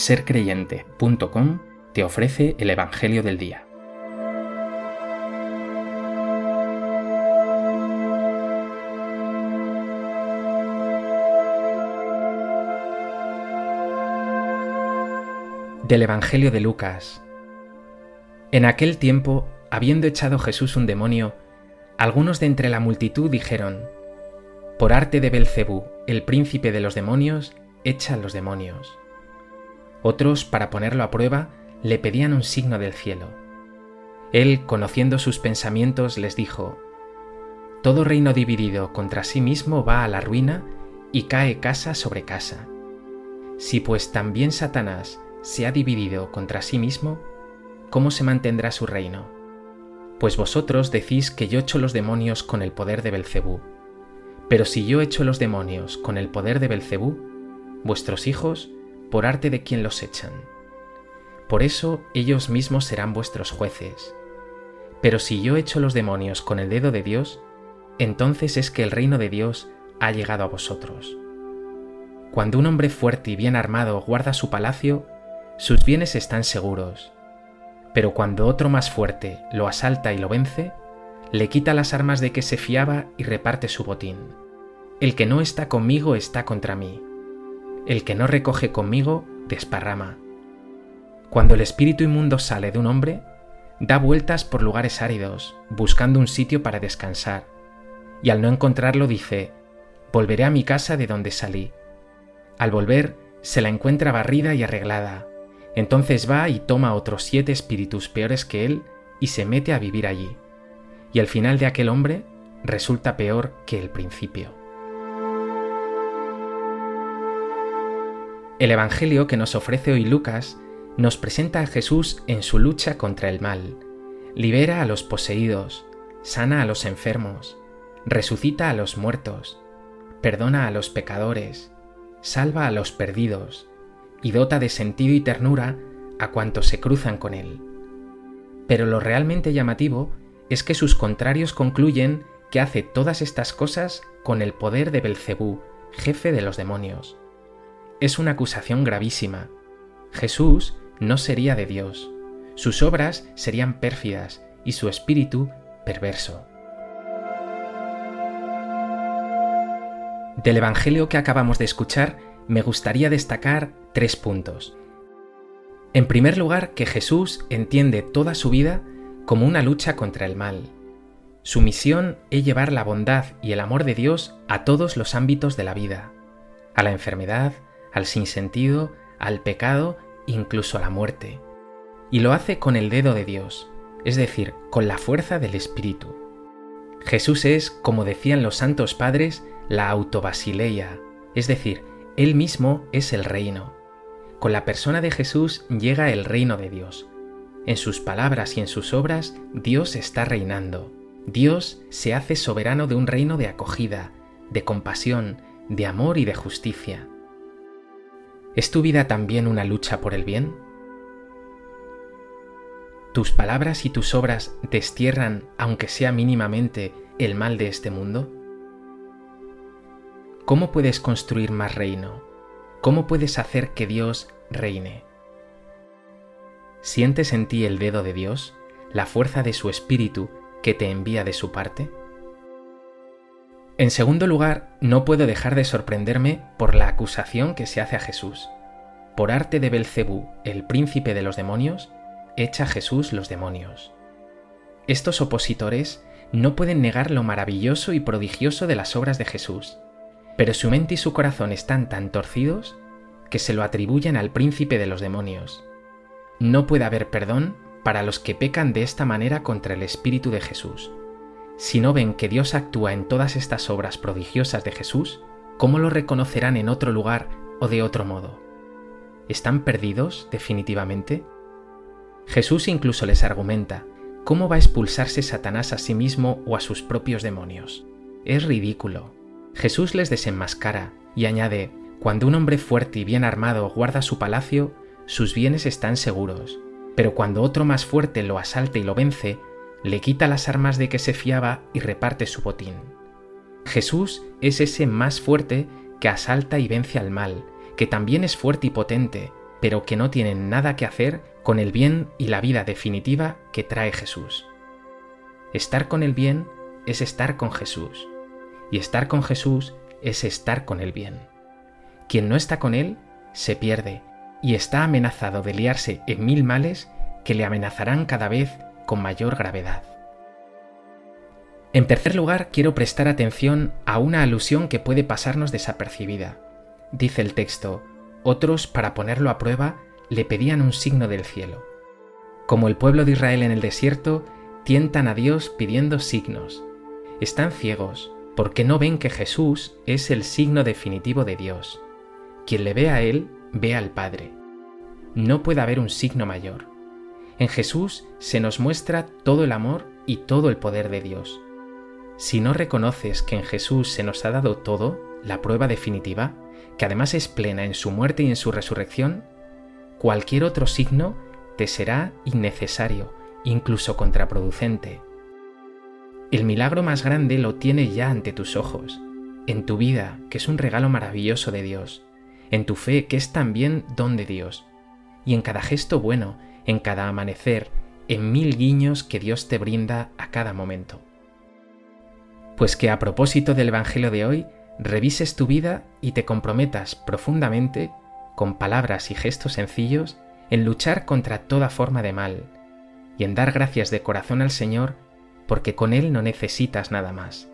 sercreyente.com te ofrece el Evangelio del Día. Del Evangelio de Lucas. En aquel tiempo, habiendo echado Jesús un demonio, algunos de entre la multitud dijeron, Por arte de Belcebú, el príncipe de los demonios, echa los demonios. Otros, para ponerlo a prueba, le pedían un signo del cielo. Él, conociendo sus pensamientos, les dijo, Todo reino dividido contra sí mismo va a la ruina y cae casa sobre casa. Si pues también Satanás se ha dividido contra sí mismo, ¿cómo se mantendrá su reino? Pues vosotros decís que yo echo los demonios con el poder de Belcebú. Pero si yo echo los demonios con el poder de Belcebú, vuestros hijos por arte de quien los echan. Por eso ellos mismos serán vuestros jueces. Pero si yo echo los demonios con el dedo de Dios, entonces es que el reino de Dios ha llegado a vosotros. Cuando un hombre fuerte y bien armado guarda su palacio, sus bienes están seguros. Pero cuando otro más fuerte lo asalta y lo vence, le quita las armas de que se fiaba y reparte su botín. El que no está conmigo está contra mí el que no recoge conmigo desparrama. Cuando el espíritu inmundo sale de un hombre, da vueltas por lugares áridos, buscando un sitio para descansar, y al no encontrarlo dice, volveré a mi casa de donde salí. Al volver, se la encuentra barrida y arreglada, entonces va y toma otros siete espíritus peores que él y se mete a vivir allí. Y al final de aquel hombre resulta peor que el principio. El Evangelio que nos ofrece hoy Lucas nos presenta a Jesús en su lucha contra el mal, libera a los poseídos, sana a los enfermos, resucita a los muertos, perdona a los pecadores, salva a los perdidos y dota de sentido y ternura a cuantos se cruzan con él. Pero lo realmente llamativo es que sus contrarios concluyen que hace todas estas cosas con el poder de Belcebú, jefe de los demonios es una acusación gravísima. Jesús no sería de Dios, sus obras serían pérfidas y su espíritu perverso. Del Evangelio que acabamos de escuchar, me gustaría destacar tres puntos. En primer lugar, que Jesús entiende toda su vida como una lucha contra el mal. Su misión es llevar la bondad y el amor de Dios a todos los ámbitos de la vida, a la enfermedad, al sinsentido, al pecado, incluso a la muerte. Y lo hace con el dedo de Dios, es decir, con la fuerza del Espíritu. Jesús es, como decían los santos padres, la autobasileia, es decir, Él mismo es el reino. Con la persona de Jesús llega el reino de Dios. En sus palabras y en sus obras Dios está reinando. Dios se hace soberano de un reino de acogida, de compasión, de amor y de justicia. ¿Es tu vida también una lucha por el bien? ¿Tus palabras y tus obras destierran, aunque sea mínimamente, el mal de este mundo? ¿Cómo puedes construir más reino? ¿Cómo puedes hacer que Dios reine? ¿Sientes en ti el dedo de Dios, la fuerza de su espíritu que te envía de su parte? En segundo lugar, no puedo dejar de sorprenderme por la acusación que se hace a Jesús. Por arte de Belcebú, el príncipe de los demonios, echa Jesús los demonios. Estos opositores no pueden negar lo maravilloso y prodigioso de las obras de Jesús, pero su mente y su corazón están tan torcidos que se lo atribuyen al príncipe de los demonios. No puede haber perdón para los que pecan de esta manera contra el Espíritu de Jesús. Si no ven que Dios actúa en todas estas obras prodigiosas de Jesús, ¿cómo lo reconocerán en otro lugar o de otro modo? ¿Están perdidos definitivamente? Jesús incluso les argumenta, ¿cómo va a expulsarse Satanás a sí mismo o a sus propios demonios? Es ridículo. Jesús les desenmascara y añade, cuando un hombre fuerte y bien armado guarda su palacio, sus bienes están seguros, pero cuando otro más fuerte lo asalta y lo vence, le quita las armas de que se fiaba y reparte su botín. Jesús es ese más fuerte que asalta y vence al mal, que también es fuerte y potente, pero que no tienen nada que hacer con el bien y la vida definitiva que trae Jesús. Estar con el bien es estar con Jesús, y estar con Jesús es estar con el bien. Quien no está con Él se pierde y está amenazado de liarse en mil males que le amenazarán cada vez mayor gravedad. En tercer lugar, quiero prestar atención a una alusión que puede pasarnos desapercibida. Dice el texto, otros, para ponerlo a prueba, le pedían un signo del cielo. Como el pueblo de Israel en el desierto, tientan a Dios pidiendo signos. Están ciegos porque no ven que Jesús es el signo definitivo de Dios. Quien le ve a Él, ve al Padre. No puede haber un signo mayor. En Jesús se nos muestra todo el amor y todo el poder de Dios. Si no reconoces que en Jesús se nos ha dado todo, la prueba definitiva, que además es plena en su muerte y en su resurrección, cualquier otro signo te será innecesario, incluso contraproducente. El milagro más grande lo tienes ya ante tus ojos, en tu vida, que es un regalo maravilloso de Dios, en tu fe, que es también don de Dios, y en cada gesto bueno, en cada amanecer, en mil guiños que Dios te brinda a cada momento. Pues que a propósito del Evangelio de hoy, revises tu vida y te comprometas profundamente, con palabras y gestos sencillos, en luchar contra toda forma de mal, y en dar gracias de corazón al Señor, porque con Él no necesitas nada más.